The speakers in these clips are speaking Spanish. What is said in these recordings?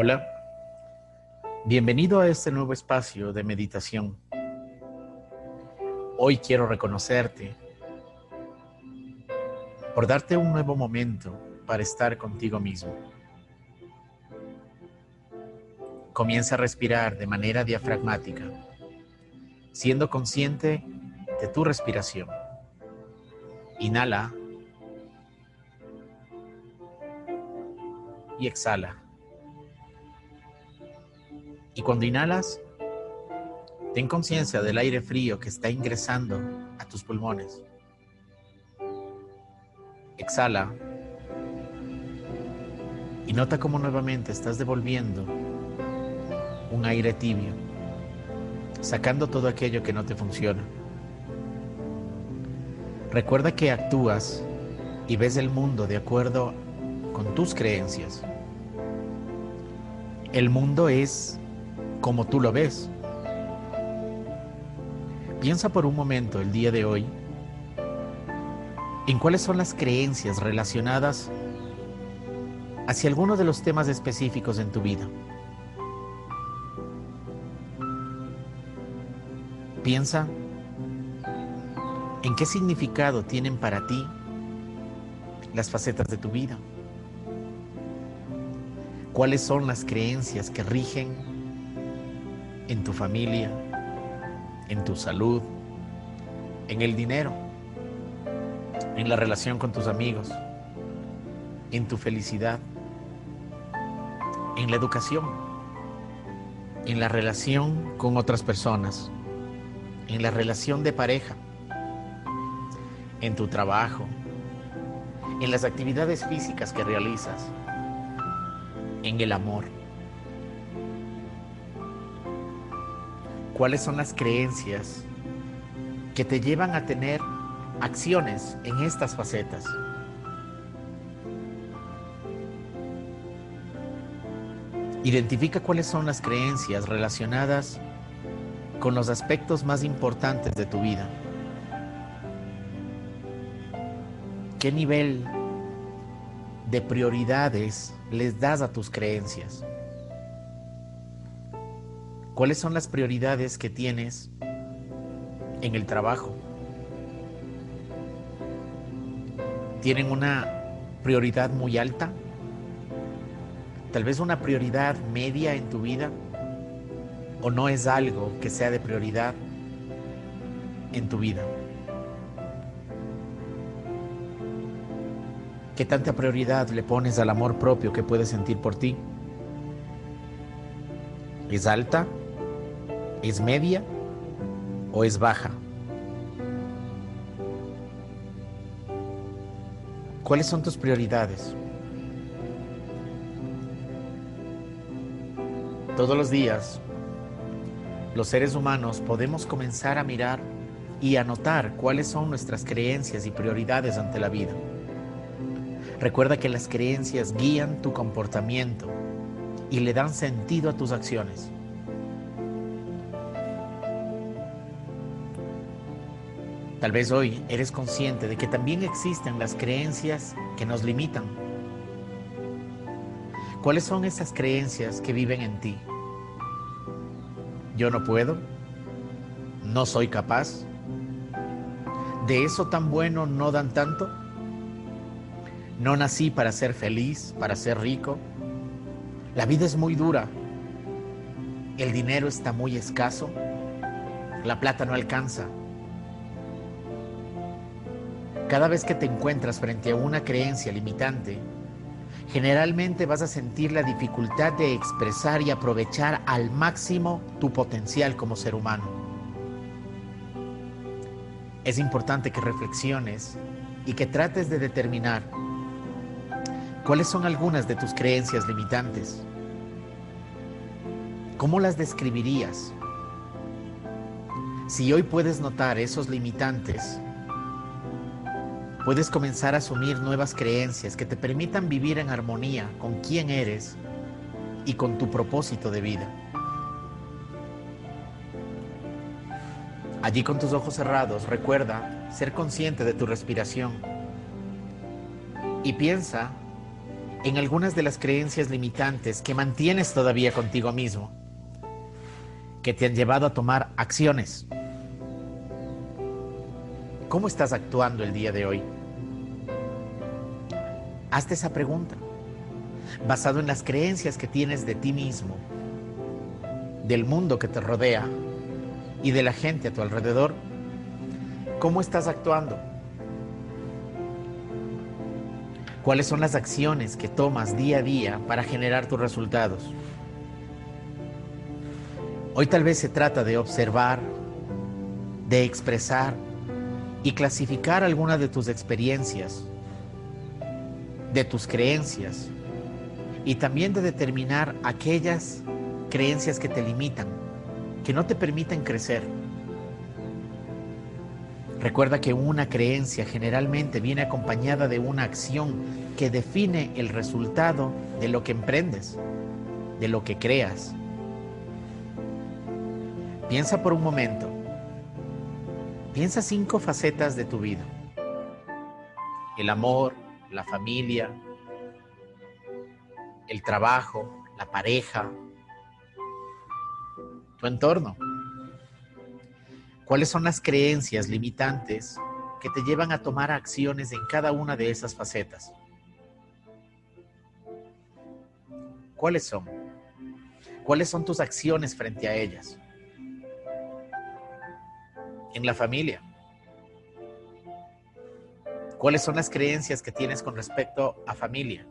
Hola, bienvenido a este nuevo espacio de meditación. Hoy quiero reconocerte por darte un nuevo momento para estar contigo mismo. Comienza a respirar de manera diafragmática, siendo consciente de tu respiración. Inhala y exhala. Y cuando inhalas, ten conciencia del aire frío que está ingresando a tus pulmones. Exhala y nota cómo nuevamente estás devolviendo un aire tibio, sacando todo aquello que no te funciona. Recuerda que actúas y ves el mundo de acuerdo con tus creencias. El mundo es como tú lo ves. Piensa por un momento el día de hoy en cuáles son las creencias relacionadas hacia alguno de los temas específicos en tu vida. Piensa en qué significado tienen para ti las facetas de tu vida. ¿Cuáles son las creencias que rigen en tu familia, en tu salud, en el dinero, en la relación con tus amigos, en tu felicidad, en la educación, en la relación con otras personas, en la relación de pareja, en tu trabajo, en las actividades físicas que realizas, en el amor. ¿Cuáles son las creencias que te llevan a tener acciones en estas facetas? Identifica cuáles son las creencias relacionadas con los aspectos más importantes de tu vida. ¿Qué nivel de prioridades les das a tus creencias? ¿Cuáles son las prioridades que tienes en el trabajo? ¿Tienen una prioridad muy alta? Tal vez una prioridad media en tu vida o no es algo que sea de prioridad en tu vida. ¿Qué tanta prioridad le pones al amor propio que puedes sentir por ti? ¿Es alta? ¿Es media? ¿O es baja? ¿Cuáles son tus prioridades? Todos los días, los seres humanos podemos comenzar a mirar y a notar cuáles son nuestras creencias y prioridades ante la vida. Recuerda que las creencias guían tu comportamiento y le dan sentido a tus acciones. Tal vez hoy eres consciente de que también existen las creencias que nos limitan. ¿Cuáles son esas creencias que viven en ti? Yo no puedo, no soy capaz, de eso tan bueno no dan tanto, no nací para ser feliz, para ser rico, la vida es muy dura, el dinero está muy escaso, la plata no alcanza. Cada vez que te encuentras frente a una creencia limitante, generalmente vas a sentir la dificultad de expresar y aprovechar al máximo tu potencial como ser humano. es importante que reflexiones y que trates de determinar cuáles son algunas de tus creencias limitantes. ¿Cómo las describirías? Si hoy puedes notar esos limitantes, puedes comenzar a asumir nuevas creencias que te permitan vivir en armonía con quién eres y con tu propósito de vida. Allí con tus ojos cerrados, recuerda ser consciente de tu respiración y piensa en algunas de las creencias limitantes que mantienes todavía contigo mismo, que te han llevado a tomar acciones. ¿Cómo estás actuando el día de hoy? Hazte esa pregunta, basado en las creencias que tienes de ti mismo, del mundo que te rodea y de la gente a tu alrededor, ¿cómo estás actuando? ¿Cuáles son las acciones que tomas día a día para generar tus resultados? Hoy tal vez se trata de observar, de expresar y clasificar algunas de tus experiencias, de tus creencias y también de determinar aquellas creencias que te limitan que no te permiten crecer. Recuerda que una creencia generalmente viene acompañada de una acción que define el resultado de lo que emprendes, de lo que creas. Piensa por un momento. Piensa cinco facetas de tu vida. El amor, la familia, el trabajo, la pareja, tu entorno. ¿Cuáles son las creencias limitantes que te llevan a tomar acciones en cada una de esas facetas? ¿Cuáles son? ¿Cuáles son tus acciones frente a ellas? En la familia. ¿Cuáles son las creencias que tienes con respecto a familia?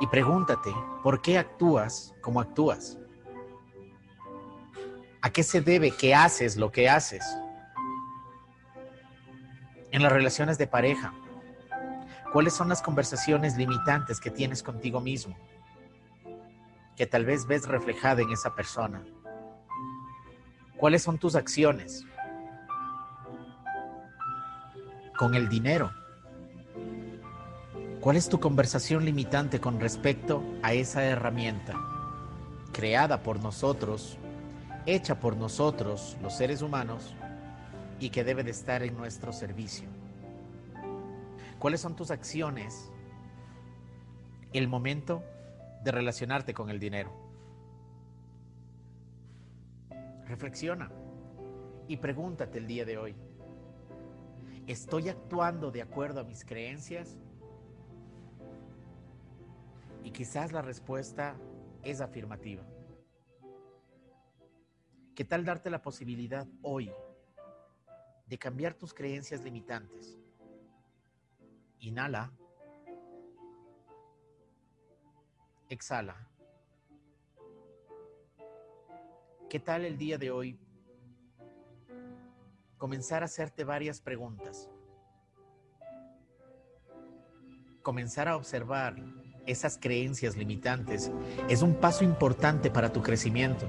y pregúntate, ¿por qué actúas como actúas? ¿A qué se debe que haces lo que haces? En las relaciones de pareja, ¿cuáles son las conversaciones limitantes que tienes contigo mismo? Que tal vez ves reflejada en esa persona. ¿Cuáles son tus acciones? Con el dinero. ¿Cuál es tu conversación limitante con respecto a esa herramienta creada por nosotros, hecha por nosotros, los seres humanos, y que debe de estar en nuestro servicio? ¿Cuáles son tus acciones el momento de relacionarte con el dinero? Reflexiona y pregúntate el día de hoy, ¿estoy actuando de acuerdo a mis creencias y quizás la respuesta es afirmativa. ¿Qué tal darte la posibilidad hoy de cambiar tus creencias limitantes? Inhala. Exhala. ¿Qué tal el día de hoy? Comenzar a hacerte varias preguntas. Comenzar a observar esas creencias limitantes es un paso importante para tu crecimiento.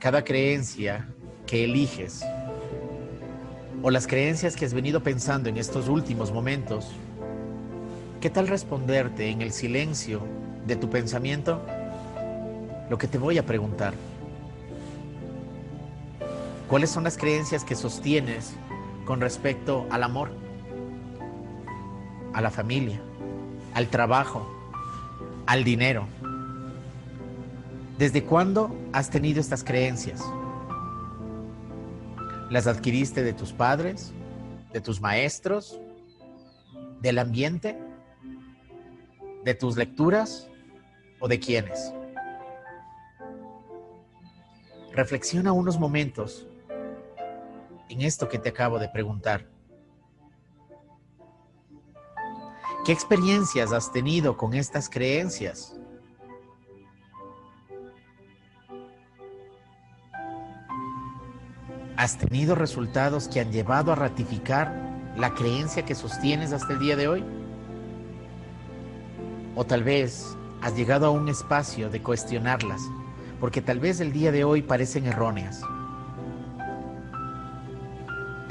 Cada creencia que eliges o las creencias que has venido pensando en estos últimos momentos, ¿qué tal responderte en el silencio de tu pensamiento lo que te voy a preguntar? ¿Cuáles son las creencias que sostienes con respecto al amor? a la familia, al trabajo, al dinero. ¿Desde cuándo has tenido estas creencias? ¿Las adquiriste de tus padres, de tus maestros, del ambiente, de tus lecturas o de quiénes? Reflexiona unos momentos en esto que te acabo de preguntar. ¿Qué experiencias has tenido con estas creencias? ¿Has tenido resultados que han llevado a ratificar la creencia que sostienes hasta el día de hoy? O tal vez has llegado a un espacio de cuestionarlas, porque tal vez el día de hoy parecen erróneas.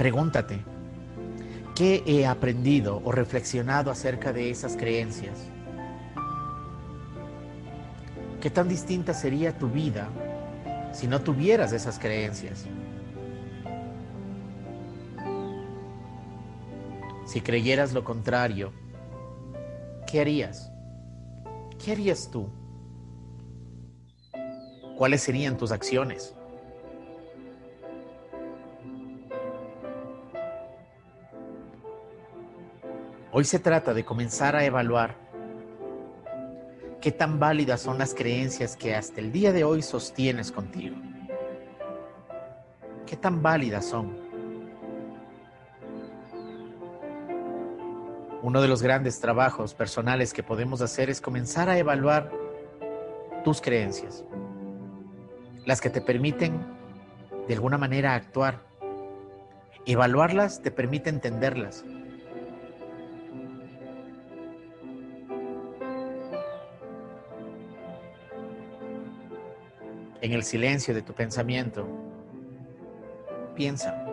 Pregúntate, ¿qué he aprendido o reflexionado acerca de esas creencias? ¿Qué tan distinta sería tu vida si no tuvieras esas creencias? Si creyeras lo contrario, ¿qué harías? ¿Qué harías tú? ¿Cuáles serían tus acciones? Hoy se trata de comenzar a evaluar qué tan válidas son las creencias que hasta el día de hoy sostienes contigo. ¿Qué tan válidas son? Uno de los grandes trabajos personales que podemos hacer es comenzar a evaluar tus creencias, las que te permiten de alguna manera actuar. Evaluarlas te permite entenderlas. En el silencio de tu pensamiento, piensa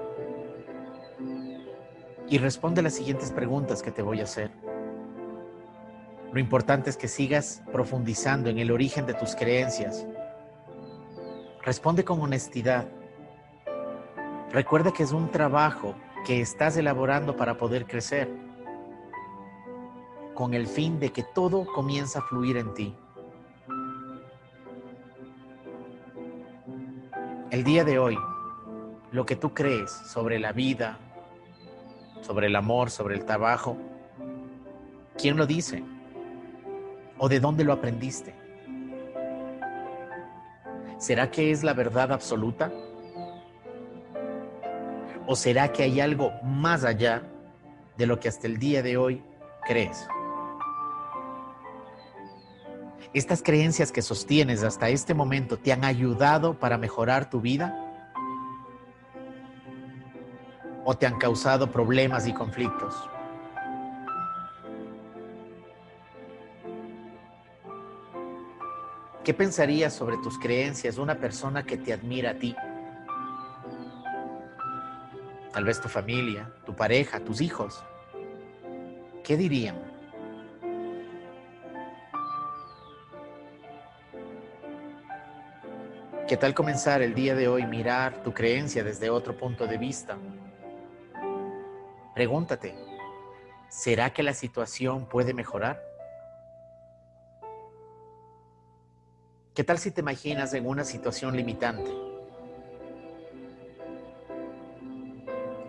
y responde las siguientes preguntas que te voy a hacer. Lo importante es que sigas profundizando en el origen de tus creencias. Responde con honestidad. Recuerda que es un trabajo que estás elaborando para poder crecer, con el fin de que todo comienza a fluir en ti. El día de hoy, lo que tú crees sobre la vida, sobre el amor, sobre el trabajo. ¿Quién lo dice? ¿O de dónde lo aprendiste? ¿Será que es la verdad absoluta? ¿O será que hay algo más allá de lo que hasta el día de hoy crees? ¿Estas creencias que sostienes hasta este momento te han ayudado para mejorar tu vida? o te han causado problemas y conflictos. ¿Qué pensarías sobre tus creencias una persona que te admira a ti? Tal vez tu familia, tu pareja, tus hijos. ¿Qué dirían? ¿Qué tal comenzar el día de hoy mirar tu creencia desde otro punto de vista? Pregúntate, ¿será que la situación puede mejorar? ¿Qué tal si te imaginas en una situación limitante?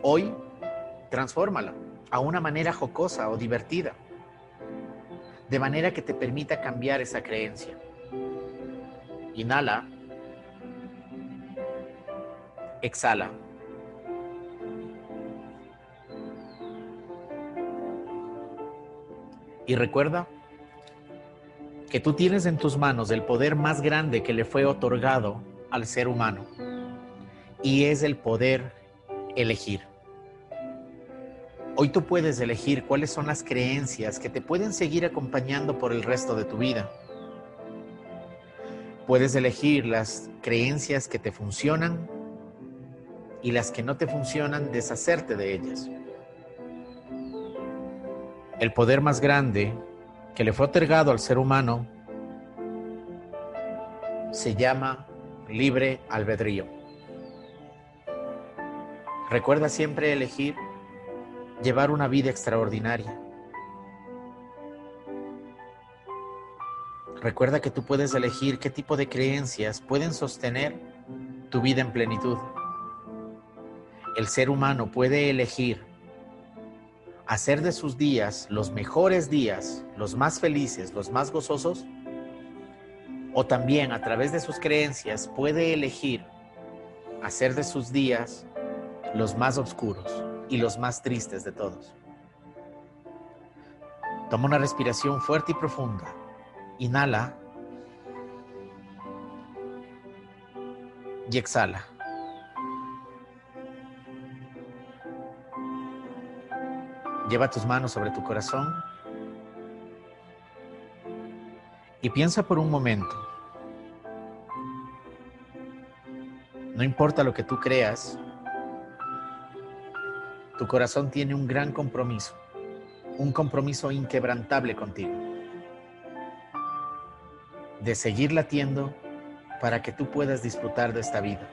Hoy, transfórmala a una manera jocosa o divertida, de manera que te permita cambiar esa creencia. Inhala. Exhala. Y recuerda que tú tienes en tus manos el poder más grande que le fue otorgado al ser humano. Y es el poder elegir. Hoy tú puedes elegir cuáles son las creencias que te pueden seguir acompañando por el resto de tu vida. Puedes elegir las creencias que te funcionan y las que no te funcionan, deshacerte de ellas. El poder más grande que le fue otorgado al ser humano se llama libre albedrío. Recuerda siempre elegir llevar una vida extraordinaria. Recuerda que tú puedes elegir qué tipo de creencias pueden sostener tu vida en plenitud. El ser humano puede elegir hacer de sus días los mejores días, los más felices, los más gozosos, o también a través de sus creencias puede elegir hacer de sus días los más oscuros y los más tristes de todos. Toma una respiración fuerte y profunda. Inhala. Y exhala. Lleva tus manos sobre tu corazón y piensa por un momento. No importa lo que tú creas, tu corazón tiene un gran compromiso, un compromiso inquebrantable contigo, de seguir latiendo para que tú puedas disfrutar de esta vida.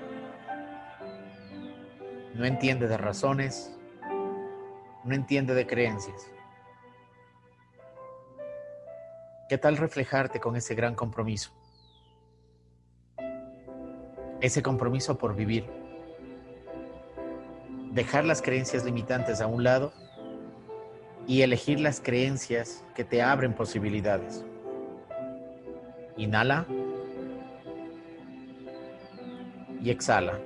No entiende de razones, no entiende de creencias. ¿Qué tal reflejarte con ese gran compromiso? Ese compromiso por vivir. Dejar las creencias limitantes a un lado y elegir las creencias que te abren posibilidades. Inhala y exhala.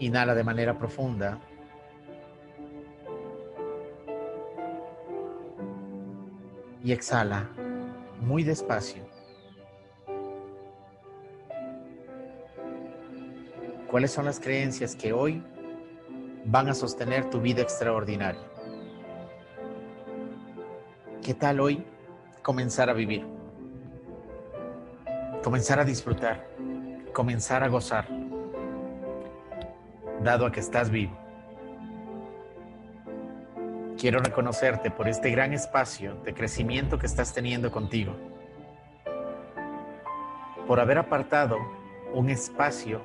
Inhala de manera profunda. Y exhala muy despacio. ¿Cuáles son las creencias que hoy van a sostener tu vida extraordinaria? ¿Qué tal hoy comenzar a vivir? Comenzar a disfrutar, comenzar a gozar dado a que estás vivo. Quiero reconocerte por este gran espacio de crecimiento que estás teniendo contigo, por haber apartado un espacio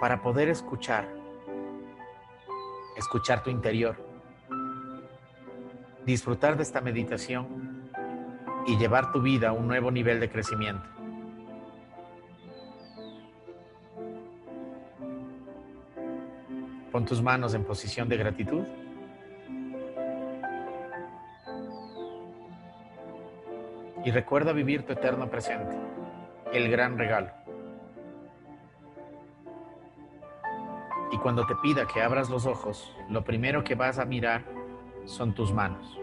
para poder escuchar, escuchar tu interior, disfrutar de esta meditación y llevar tu vida a un nuevo nivel de crecimiento. Pon tus manos en posición de gratitud. Y recuerda vivir tu eterno presente, el gran regalo. Y cuando te pida que abras los ojos, lo primero que vas a mirar son tus manos.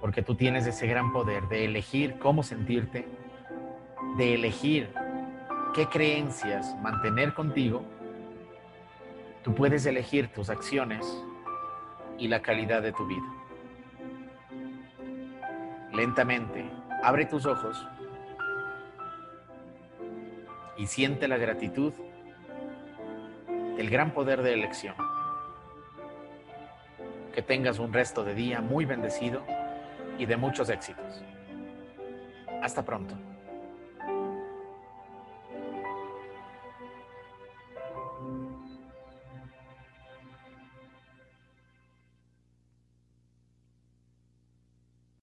Porque tú tienes ese gran poder de elegir cómo sentirte, de elegir qué creencias mantener contigo Tú puedes elegir tus acciones y la calidad de tu vida. Lentamente, abre tus ojos y siente la gratitud del gran poder de elección. Que tengas un resto de día muy bendecido y de muchos éxitos. Hasta pronto.